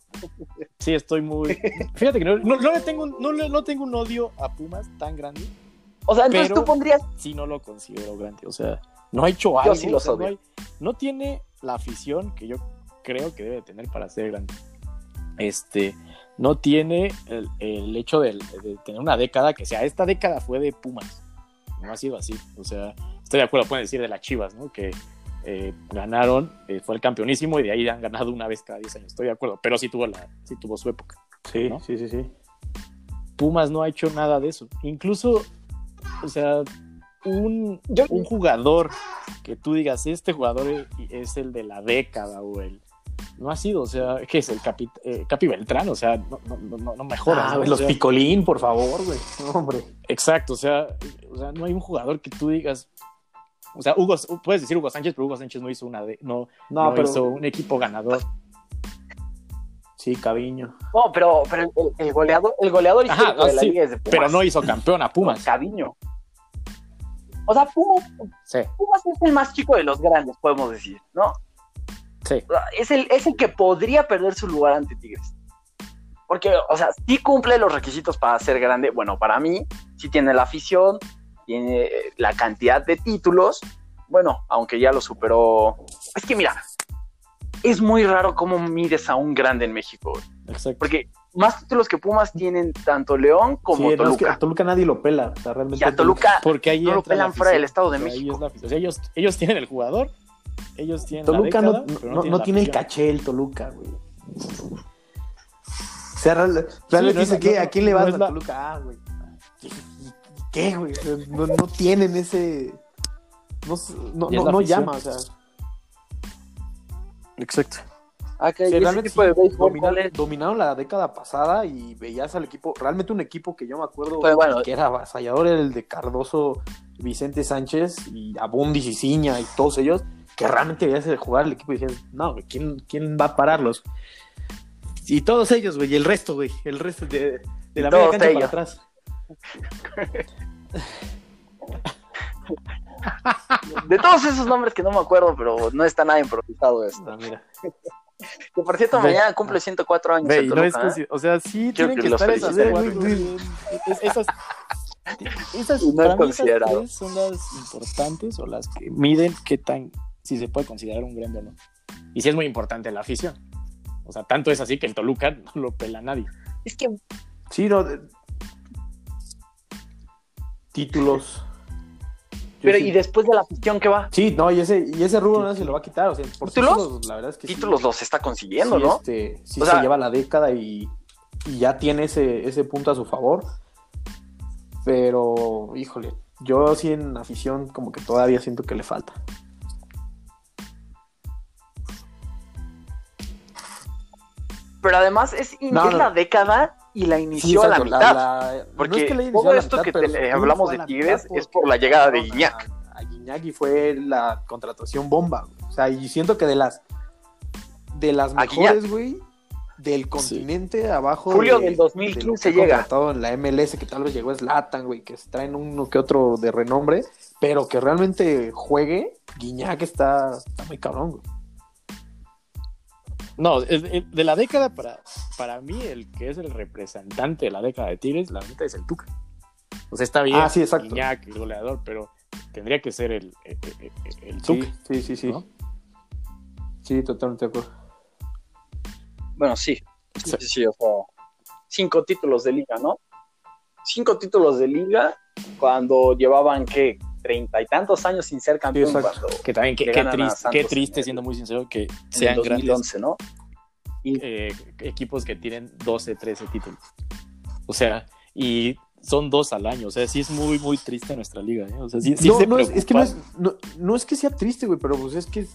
sí estoy muy. <laughs> Fíjate que no, no, no le tengo, un- no, le- no tengo un odio a Pumas tan grande, O sea, entonces Pero- tú pondrías. sí no lo considero grande. O sea, no ha hecho algo. sí o los sea, odio. no, hay- no tiene la afición que yo creo que debe tener para ser grande. Este, no tiene el, el hecho de, de tener una década que sea, esta década fue de Pumas. No ha sido así. O sea, estoy de acuerdo, pueden decir de las Chivas, ¿no? Que eh, ganaron, eh, fue el campeonísimo y de ahí han ganado una vez cada 10 años. Estoy de acuerdo, pero sí tuvo, la, sí tuvo su época. Sí, ¿no? sí, sí, sí. Pumas no ha hecho nada de eso. Incluso, o sea, un, un jugador que tú digas, este jugador es el de la década o el... No ha sido, o sea, ¿qué es el Capi, eh, Capi Beltrán? O sea, no, no, no, no mejora. Ah, ¿no? O los sea, picolín, por favor, güey. No, hombre. Exacto, o sea, o sea, no hay un jugador que tú digas... O sea, Hugo, puedes decir Hugo Sánchez, pero Hugo Sánchez no hizo una de, no, No, no pero hizo un equipo ganador. sí, Caviño. No, pero, pero el, el goleador, el goleador Ajá, histórico de la sí, liga es de Pumas. Pero no hizo campeón a Pumas. Caviño. O sea, Pumas, Sí, Pumas es el más chico de los grandes, podemos decir, ¿no? sí. Es el, es el que podría perder su lugar ante Tigres. Porque, o sea, sí cumple los requisitos para ser grande. Bueno, para mí, sí tiene la afición, tiene eh, la cantidad de títulos. Bueno, aunque ya lo superó. Es que mira, es muy raro cómo mides a un grande en México. Exacto. Porque más títulos que Pumas tienen tanto León como Sí, no, es que Toluca. a Toluca nadie lo pela. O sea, realmente y a Toluca, Porque ahí No lo pelan fuera del. Estado de O sea, ahí México. es la afición. O sea, ellos, ellos tienen el jugador, ellos tienen Toluca la no, década, pero no- no la tiene el caché el Toluca, güey. O sea, realmente dice que ¿a quién le vas a la- Toluca? Ah, güey. ¿Y- y- ¿Qué, güey? No, no tienen ese. No, no, llama, o sea. Exacto. Ah, que Sí, y ese realmente tipo de sí, béisbol, dominaron, ¿cuál es? dominaron la década pasada y veías al equipo, realmente un equipo que yo me acuerdo Pues bueno. que era avasallador, era el de Cardoso, Vicente Sánchez y Abundis y Ciña y todos ellos, que realmente veías de jugar el equipo y decías, no, güey, ¿quién, ¿quién va a pararlos? Y todos ellos, güey, y el resto, güey, el resto de, de la media cancha para ellos. atrás. <laughs> De todos esos nombres que no me acuerdo, pero no está nada improvisado esto. Ah, mira. Que por cierto, Ve. mañana cumple 104 años. Ve, no es Toluca, ¿eh? o sea, sí Quiero tienen que que, los estar esas esas, esas, Y no para es mí esas tres son las importantes o las que miden qué tan, si se puede considerar un grande o no. Y sí es muy importante la afición. O sea, tanto es así que el Toluca <laughs> no lo pela nadie. Es que Sí, no. Títulos. Pero sí- y después de la afición que va, Sí, no, y ese, y ese rubro no se lo va a quitar. O sea, por ¿Títulos? títulos, la verdad es que sí. títulos los está consiguiendo, sí, ¿no? este, sí O se sea- lleva la década y, y ya tiene ese, ese punto a su favor. Pero, híjole, yo sí en afición como que todavía siento que le falta. Pero además es, No, es no. la década y la inició a la mitad. la- Porque no es que todo a esto mitad, que te- hablamos de a Tigres es por la llegada de a- Guiñac. A, Guiñac y fue la contratación bomba. güey. O sea, y siento que de las de las A mejores, güey, del continente abajo. Julio de- del 2015 de llega. contratado en la MLS, que tal vez llegó Slatan, güey, que se traen uno que otro de renombre, pero que realmente juegue, Guiñac está, está muy cabrón, güey. No, de la década para, para mí, el que es el representante de la década de Tigres, la neta es el Tuca. O sea, está bien. Ah, sí, exacto. Guiñac, el goleador, pero tendría que ser el, el, el- el Sí, Tuca. sí, sí, sí. ¿no? Sí, totalmente de acuerdo. Bueno, sí. Sí, Sí. sí, sí, o sea, cinco títulos de liga, ¿no? Cinco títulos de liga cuando llevaban, ¿qué? Treinta y tantos años sin ser campeón. Sí, cuando, Que también, qué, triste, qué siendo muy sincero, que sean grandes 2011, ¿no? eh, equipos que tienen 12, 13 títulos. O sea, y son dos al año. O sea, sí es muy, muy triste nuestra liga. ¿eh? O sea, sí, sí no, se no es, es que no es, no, no es que sea triste, güey, pero pues es que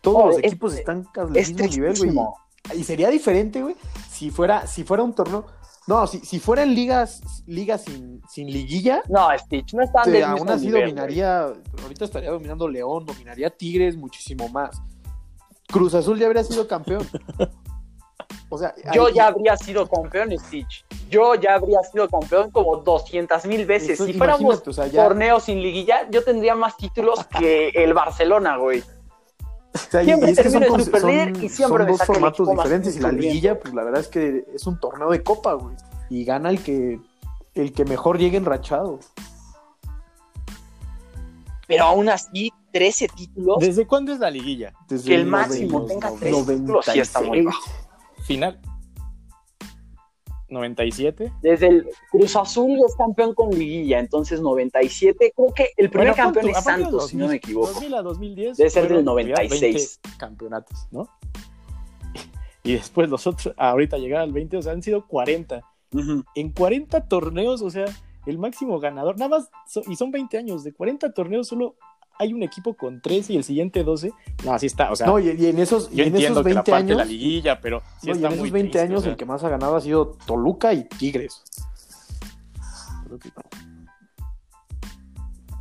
todos los es- equipos están al Es mismo nivel, güey. Y sería diferente, güey, si fuera, si fuera un torneo. No, si, si fueran ligas, ligas sin, sin liguilla, No, Stitch, no están te- del aún así nivel, dominaría. Ahorita estaría dominando León, dominaría Tigres muchísimo más. Cruz Azul ya habría sido campeón. O sea. Yo ya habría sido campeón, Stitch. Yo ya habría sido campeón como 200 mil veces. eso- si fuéramos o sea, ya- torneos sin liguilla, yo tendría más títulos que el Barcelona, güey. O sea, y- Siempre y es que son, y siempre son dos formatos diferentes y la liguilla, pues la verdad es que es un torneo de copa, güey. Y gana el que el que mejor llegue enrachado. Pero aún así, 13 títulos. ¿Desde cuándo es la liguilla? Desde Que el máximo tenga los tres títulos, sí está muy 96. bajo. Final. 97. Desde el Cruz Azul es campeón con liguilla, entonces 97. Creo que el primer Bueno, campeón es Santos, si no me 2000, equivoco. 2000 a 2010. Debe ser del fueron, 96. 20 campeonatos, ¿no? <laughs> Y después los otros, ahorita llegar al 20, o sea, han sido 40. Ujú. En 40 torneos, o sea, el máximo ganador, nada más, y son 20 años, de 40 torneos solo hay un equipo con 13 y el siguiente 12. No, así está, o sea, No, y, y en esos, y yo en entiendo esos que la 20 parte de años, la liguilla, pero sí no, y está en esos muy 20 triste, años o sea, el que más ha ganado ha sido Toluca y Tigres. que-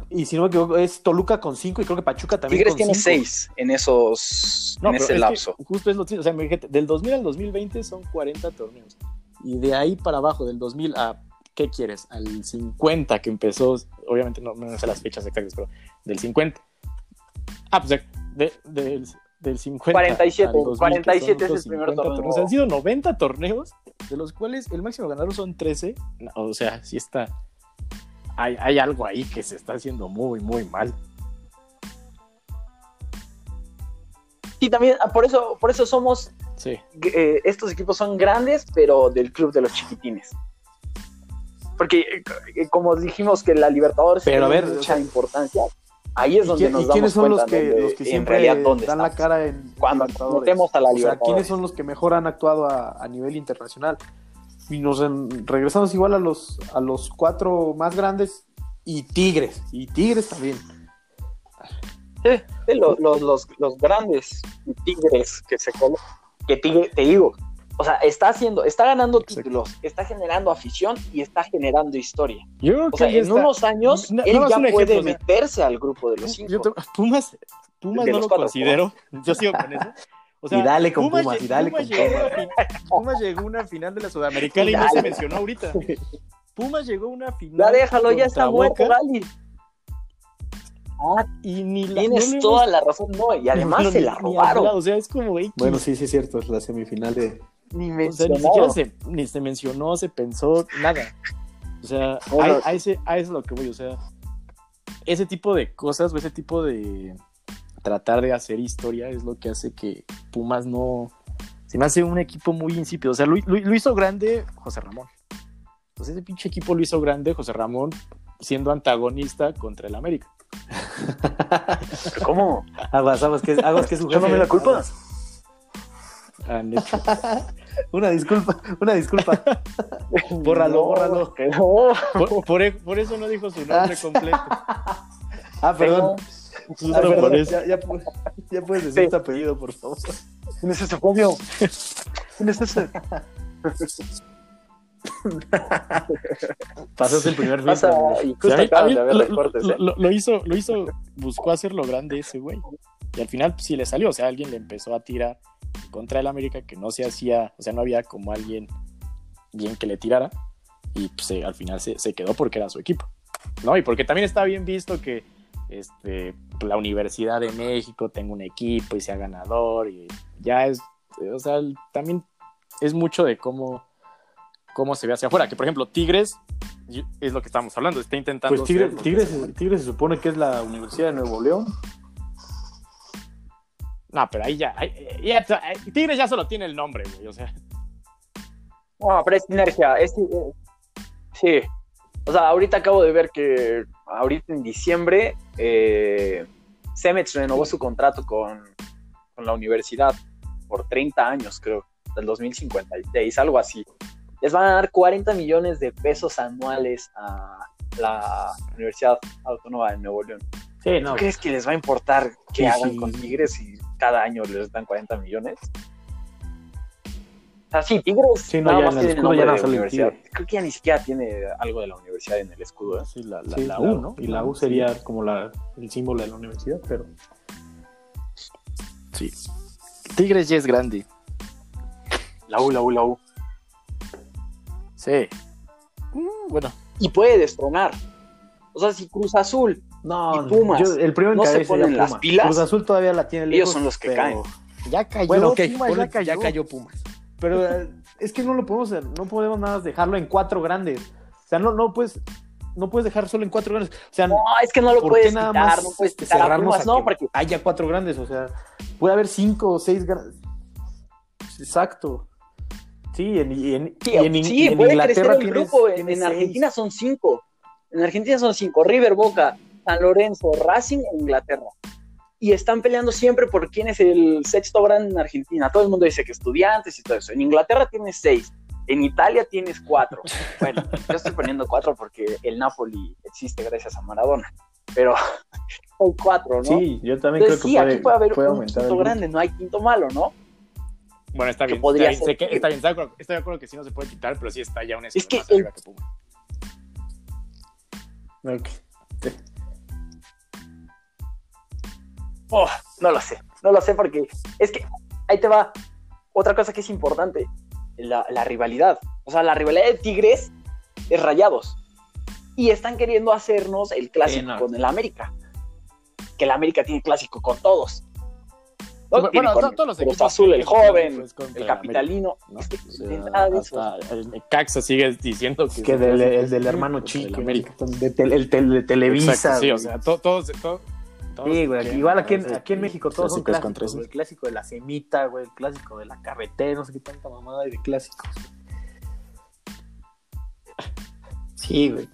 Y si no me equivoco, es Toluca con 5 y creo que Pachuca también Tigres con tiene cinco. 6 en esos No, en pero ese es que lapso. justo es lo triste, o sea, del 2000 al 2020 son 40 torneos. Y de ahí para abajo, del 2000 a ¿qué quieres? Al 50 que empezó, obviamente no, no sé las fechas exactas, pero del 50. Ah, pues de, de, del 50 47, al 2000, 47 que son es el primer 50 torneo. torneos. Han sido 90 torneos, de los cuales el máximo ganador son 13. No, o sea, sí está. Hay, hay algo ahí que se está haciendo muy, muy mal. Sí, también, ah, por eso, por eso somos, Sí. eh, estos equipos son grandes, pero del club de los chiquitines. Porque, eh, eh, como dijimos que la Libertadores Pero a tiene ver, mucha o sea, importancia, ahí es ¿Y, donde quién- nos damos son los cuenta que, los que en realidad dónde dan la cara en Cuando Libertadores? metemos a la O sea, Libertadores. ¿quiénes son los que mejor han actuado a, a nivel internacional? Y nos en- regresamos igual a los, a los cuatro más grandes y Tigres. Y Tigres también. Sí, sí, los, los, los, los grandes tigres que se colo- que tigre, te digo, o sea, está haciendo, está ganando Exacto. títulos, está generando afición y está generando historia. Yo creo O que sea, en está. unos años él ya un puede ejemplo, meterse al grupo de los Yo cinco. te- Pumas, Pumas no lo cuatro, considero. Yo sigo con eso. O sea, Y dale con Pumas, lle- y dale con llegó Pumas. Pumas llegó a una final de la Sudamericana y no se mencionó ahorita. <laughs> Pumas llegó a una final. Ya déjalo, ya está muerto, Gali. Ah, Y ni la, tienes no toda hemos- la razón, no, y además no, se la robaron. hablado, O sea, es como, X. Bueno, sí, sí es cierto, es la semifinal de... Ni O sea, ni mencionado. siquiera se, ni se mencionó, se pensó, nada. O sea, Bueno. a, a ese, a eso es lo que voy. O sea, ese tipo de cosas o ese tipo de tratar de hacer historia es lo que hace que Pumas no. Se me hace un equipo muy insípido. O sea, lo, lo- lo hizo grande José Ramón. Pues ese pinche equipo lo hizo grande José Ramón siendo antagonista contra el América. ¿Cómo? Aguas, aguas, que, aguas, que es su jefe. Échame la culpa. Aguas. Han hecho- <laughs> Una disculpa, una disculpa. <laughs> Bórralo, No, bórralo. que no. por, por e- por eso no dijo su nombre completo. Ah, perdón. Ah, perdón, por eso. Ya, ya, pu- ya puedes decir Sí. tu apellido, por favor. ¿Quién es ese Fabio? ¿Quién es ese? Pasas el primer filtro. ¿eh? lo- lo hizo, lo hizo, buscó hacerlo grande ese güey. Y al final pues, sí le salió, o sea, alguien le empezó a tirar contra el América que no se hacía, o sea, no había como alguien bien que le tirara. Y pues eh, al final se, se quedó porque era su equipo. ¿No? Y porque también está bien visto que este, la Universidad de México tenga un equipo y sea ganador. Y ya es, o sea, también es mucho de cómo, cómo se ve hacia afuera. Que por ejemplo, Tigres es lo que estamos hablando, está intentando. Pues Tigres, Tigres. Tigres se supone que es la Universidad de Nuevo León. No, pero ahí ya, ahí- ya- ahí- Tigres ya solo tiene el nombre, güey, o sea. No, pero es sinergia. Es, eh, sí. O sea, ahorita acabo de ver que ahorita en diciembre eh, Cemex renovó su contrato con, con la universidad por 30 años, creo, del 2056, algo así. Les van a dar 40 millones de pesos anuales a la Universidad Autónoma de Nuevo León. Sí, ¿Tú crees que les va a importar qué Sí, hagan sí. con Tigres si cada año les dan 40 millones? O sea, sí, Tigres Sí, no, nada ya más en el escudo ya no de universidad. Tigre. Creo que ya ni siquiera tiene algo de la universidad en el escudo. ¿eh? Sí, la, la, Sí, la U, ¿no? Y la U sería como la, el símbolo de la universidad, pero. Sí. Tigres ya es grande. La U, la U, la U. Sí. Mm, bueno, Y puede destronar. O sea, si Cruz Azul, No, ¿Y Pumas? yo- el primero en ¿No se ponen las Pumas. pilas? Cruz Azul todavía la tiene Ellos lejos, son los que pero- caen. ya cayó. Bueno, Pumas, ya cayó. ya cayó Pumas. Pero eh, es que no lo podemos, no podemos nada más dejarlo en cuatro grandes. O sea, no, no puedes, no puedes dejar solo en cuatro grandes. O sea, no, es que no lo ¿por puedes quitar, más no puedes quitar a cerrarnos Pumas, a no, que porque haya cuatro grandes? O sea, puede haber cinco o seis grandes. Exacto. Sí, en, y en, sí, y en, y sí, en puede Inglaterra crecer el tienes- grupo. En, tienes en seis. Argentina son cinco. En Argentina son cinco. River, Boca, San Lorenzo, Racing e Inglaterra. Y están peleando siempre por quién es el sexto grande en Argentina. Todo el mundo dice que estudiantes y todo eso. En Inglaterra tienes seis. En Italia tienes cuatro. <laughs> Bueno, yo estoy poniendo cuatro porque el Napoli existe gracias a Maradona. Pero <laughs> hay cuatro, ¿no? Sí, yo también Entonces, creo que sí, puede, aquí puede haber puede un quinto grande, no hay quinto malo, ¿no? Bueno, está bien. podría está, bien, ser sé que- está bien, está de acuerdo- estoy de acuerdo que sí no se puede quitar, pero sí está ya un Es que más el- arriba que Pumas. Ok. Oh, no lo sé, no lo sé porque es que ahí te va otra cosa que es importante, la, la rivalidad. O sea, la rivalidad de Tigres es Rayados. Y están queriendo hacernos el clásico Sí, no. con el América. Que el América tiene clásico con todos. ¿no? Bueno, Tiene to- con todos los Cruz equipos Azul, el joven, pues, el capitalino. ¿no? Es que O sea, de nada de eso. hasta el Necaxa sigue diciendo que Que es del, el del hermano chico. el América. De, tel- el tel- de Televisa. Exacto, sí, o sea, to- todos, to- todos Sí, güey. Igual aquí en, aquí en México todos son clásicos güey. El clásico de la semita, güey. El clásico de la carretera, no sé qué tanta mamada hay de clásicos. Sí, güey.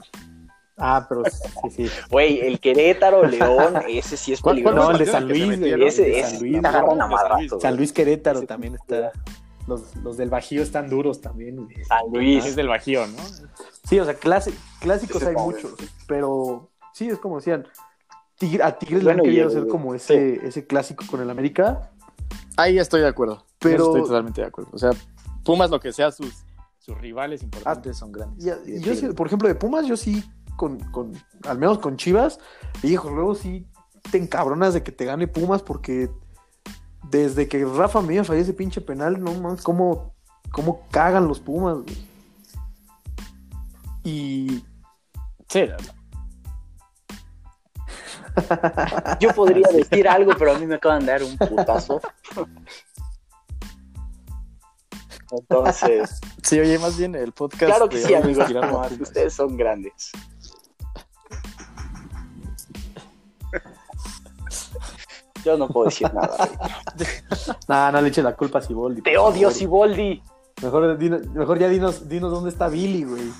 Ah, pero sí, sí. <laughs> Güey, el Querétaro, León, ese sí es ¿Cuál- cuál peligroso. No, el de San Luis, güey. Ese- ese San Luis, San madrazo, Luis. güey. San Luis Querétaro Ese también está. Los, los del Bajío están duros también. güey. San Luis. Es del Bajío, ¿no? Sí, o sea, clase- clásicos Ese hay pobre. muchos, pero sí, es como decían. A Tigres Bueno, le han querido hacer como ese, ese clásico con el América. Ahí estoy de acuerdo. Pero- estoy totalmente de acuerdo. O sea, Pumas, lo que sea, sus, sus rivales importantes son grandes. Y, y yo sí, por ejemplo, de Pumas, yo sí, con, con, al menos con Chivas, hijo, luego sí te encabronas de que te gane Pumas porque desde que Rafa Medina falló ese pinche penal, no mames, cómo, cómo cagan los Pumas, güey. Y Sí, Yo podría decir algo, pero a mí me acaban de dar un putazo. Entonces, sí, oye, más bien el podcast. claro que de sí, amigos. Ustedes son grandes. Yo no puedo decir nada. <laughs> nada, no le eches la culpa a Siboldi. Te odio. Siboldi. Mejor, mejor ya dinos, dinos dónde está Billy, güey.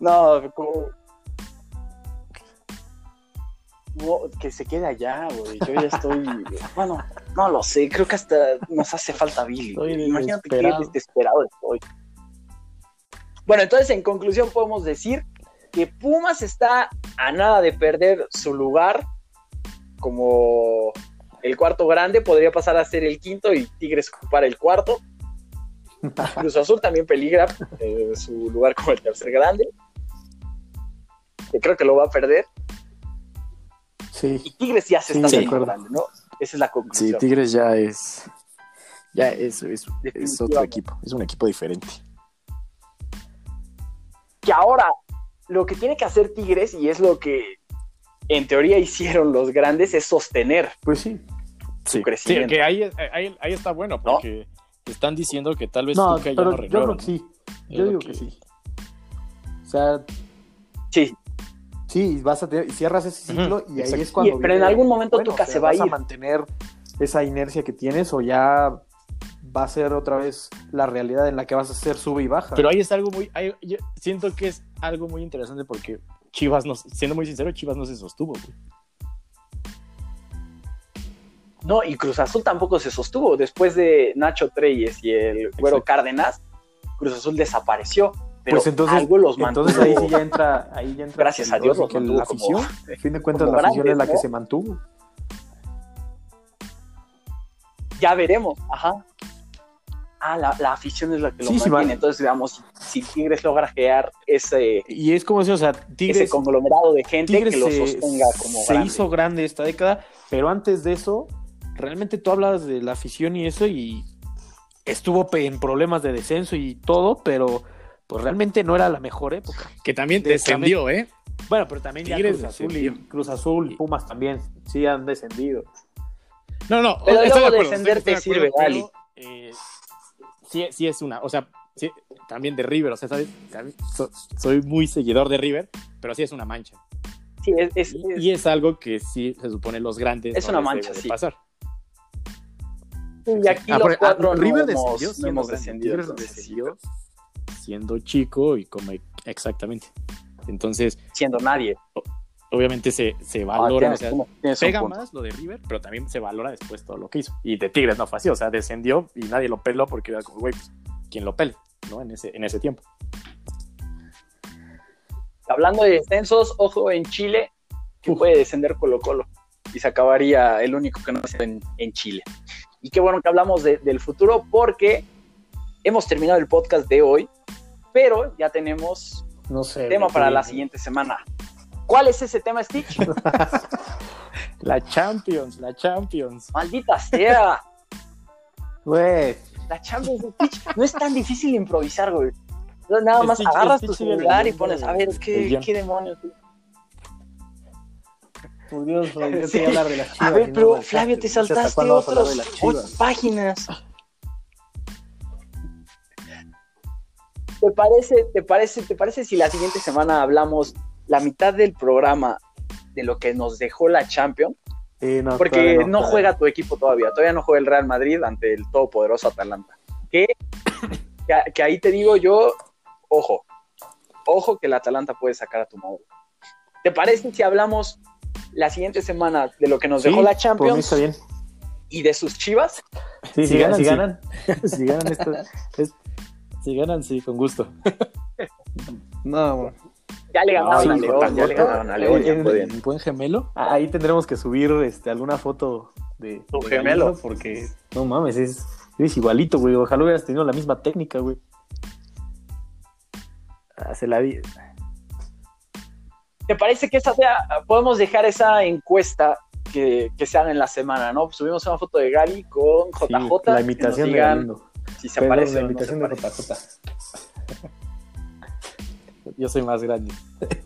No, como... Que se quede allá, güey. Yo ya estoy. <laughs> Bueno, no lo sé. Creo que hasta nos hace falta Billy. Imagínate qué desesperado. desesperado estoy. Bueno, entonces en conclusión podemos decir que Pumas está a nada de perder su lugar como el cuarto grande. Podría pasar a ser el quinto y Tigres ocupar el cuarto. <laughs> Cruz Azul también peligra eh, su lugar como el tercer grande. Que creo que lo va a perder. Sí. Y Tigres ya se Sí, está grande, ¿no? Esa es la Sí, conclusión. Tigres ya es. Ya es, es, es otro equipo. Es un equipo diferente. Que ahora lo que tiene que hacer Tigres, y es lo que en teoría hicieron los grandes, es sostener. Pues sí. Sí, crecimiento. sí, que ahí, ahí, ahí está bueno, porque están diciendo que tal vez No, Tuca ya pero no yo renueva, creo que ¿no? sí. Yo digo que- que sí. O sea, Sí, sí, vas a tener, cierras ese ciclo y ahí exacto. es cuando. Y- pero en algún momento bueno, se va a vas ir. mantener esa inercia que tienes o ya va a ser otra vez la realidad en la que vas a hacer sube y baja. Pero ahí es algo muy. ahí- yo siento que es algo muy interesante porque Chivas, no, siendo muy sincero, Chivas no se sostuvo. güey. no, y Cruz Azul tampoco se sostuvo. Después de Nacho Treyes y el Güero. Cárdenas, Cruz Azul desapareció. Pero pues entonces, algo los mantuvo. entonces ahí sí ya entra, ahí ya entra Gracias a Dios los la afición, a fin de cuentas la afición es la que se mantuvo. Ya veremos, ajá. Ah, la, la afición es la que lo Sí, mantiene. Entonces, veamos si Tigres logra crear ese, Y es como si, o sea, ese conglomerado de gente Tigres que lo sostenga como se grande. hizo grande esta década, pero antes de eso, realmente tú hablas de la afición y eso y estuvo en problemas de descenso y todo, pero pues realmente no era la mejor época. Que también Descendió, ¿eh? Bueno, pero también ya Cruz Azul y. Cruz Azul y Pumas también sí han descendido. No, no, Pero estoy luego de acuerdo, descender estoy- te sirve, pero, eh, sí, sí es una, o sea, sí, también de River, o sea, ¿sabes? So- soy muy seguidor de River, pero sí es una mancha. Sí, es, es- Y, es- y es algo que sí se supone los grandes. Es no una mancha, sí. pasar. y aquí Ah, los ah, cuatro no River hemos, descendió no hemos descendido. Descendió siendo chico y como exactamente. Entonces, siendo nadie. obviamente se, se Ah, valora, tienes- o sea, pega más lo de River, pero también se valora después todo lo que hizo. Y de Tigres no fue así, o sea, descendió y nadie lo peló porque era como, güey, pues, ¿quién lo pele? ¿No? En ese, en ese tiempo. Hablando de descensos, ojo en Chile, que puede descender Colo Colo. Y se acabaría el único que no descendió en, en Chile. Y qué bueno que hablamos de- del futuro porque hemos terminado el podcast de hoy, pero ya tenemos No sé. tema para la siguiente semana. ¿Cuál es ese tema, Stitch? <laughs> La Champions, la Champions. Maldita sea. Güey, La Champions de Stitch. No es tan difícil improvisar, güey. Nada más Stitch- agarras Stitch tu celular y pones, a ver, ¿qué, qué demonios? Por Dios, güey, yo <laughs> Sí. quería hablar de las chivas. A ver, pero Flavio, te saltaste otras ocho páginas. ¿Te parece, te parece, te parece si la siguiente semana hablamos la mitad del programa de lo que nos dejó la Champions? No, Porque no, juega tu equipo todavía, todavía no juega el Real Madrid ante el todopoderoso Atalanta. Que, que, que ahí te digo yo, ojo, ojo que el Atalanta puede sacar a tu modo. ¿Te parece si hablamos la siguiente semana de lo que nos Sí, dejó la por mí Champions está bien. y de sus chivas? Sí, Si si, ganan, si sí. ganan. si ganan esto, es- si ganan, sí, con gusto. <laughs> No, Ya le ganaron Ah, a sí, León, ya le ganaron a León. El buen gemelo. ahí tendremos que subir este, alguna foto de Tu gemelo. Porque no mames, es, es igualito, güey. Ojalá hubieras tenido la misma técnica, güey. Ah, se la di. ¿Te parece que esa sea, podemos dejar esa encuesta que, que se haga en la semana, ¿no? Subimos una foto de Gali con Sí, JJ. la que imitación nos de digan Galindo. Si se Perdón, parece la no se de. JJ. <laughs> Yo soy más grande. <laughs>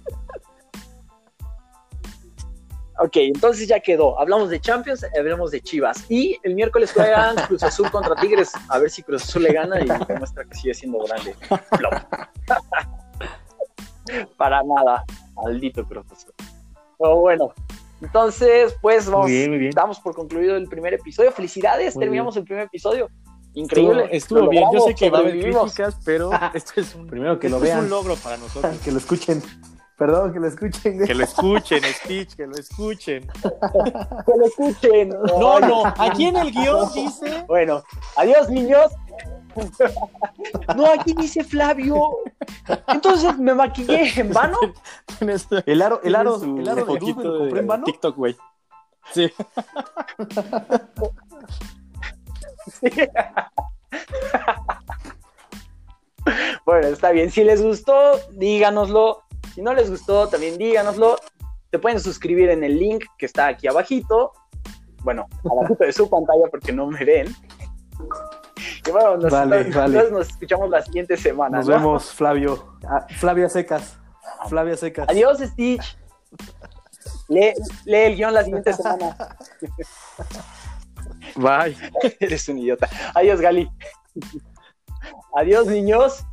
Ok, entonces ya quedó. Hablamos de Champions, hablamos de Chivas. Y el miércoles juegan <laughs> Cruz Azul contra Tigres. A ver si Cruz Azul le gana y demuestra que sigue siendo grande. Flop. Para nada. Maldito Cruz Azul. Pero bueno, entonces, pues vamos. Muy bien, muy bien. Damos por concluido el primer episodio. Felicidades, Muy terminamos el primer episodio. Increíble. Estuvo, estuvo Lo bien. Yo sé que va a haber críticas, pero <laughs> esto es un, Primero que lo esto es vean. un logro para nosotros. <laughs> que lo escuchen. Perdón, que lo escuchen. Que lo escuchen, <laughs> Stitch, que lo escuchen. Que lo escuchen. No, no, aquí en el guion dice. Bueno, adiós, niños. No, aquí dice Flavio. Entonces me maquillé en vano. El aro, el aro, el aro de lo compré en vano. TikTok, güey. Sí. Bueno, está bien. Si les gustó, díganoslo. Si no les gustó, también díganoslo. Se pueden suscribir en el link que está aquí abajito. Bueno, abajito de su pantalla porque no me ven. Y bueno, nos, Vale, nos- vale. entonces nos escuchamos la siguiente semana. Nos ¿no? vemos, Flavio. Ah, Flavia Secas. Flavia Secas. Adiós, Stitch. Lee, lee el guion la siguiente semana. <laughs> Bye. <laughs> Eres un idiota. Adiós, Gali. Adiós, niños.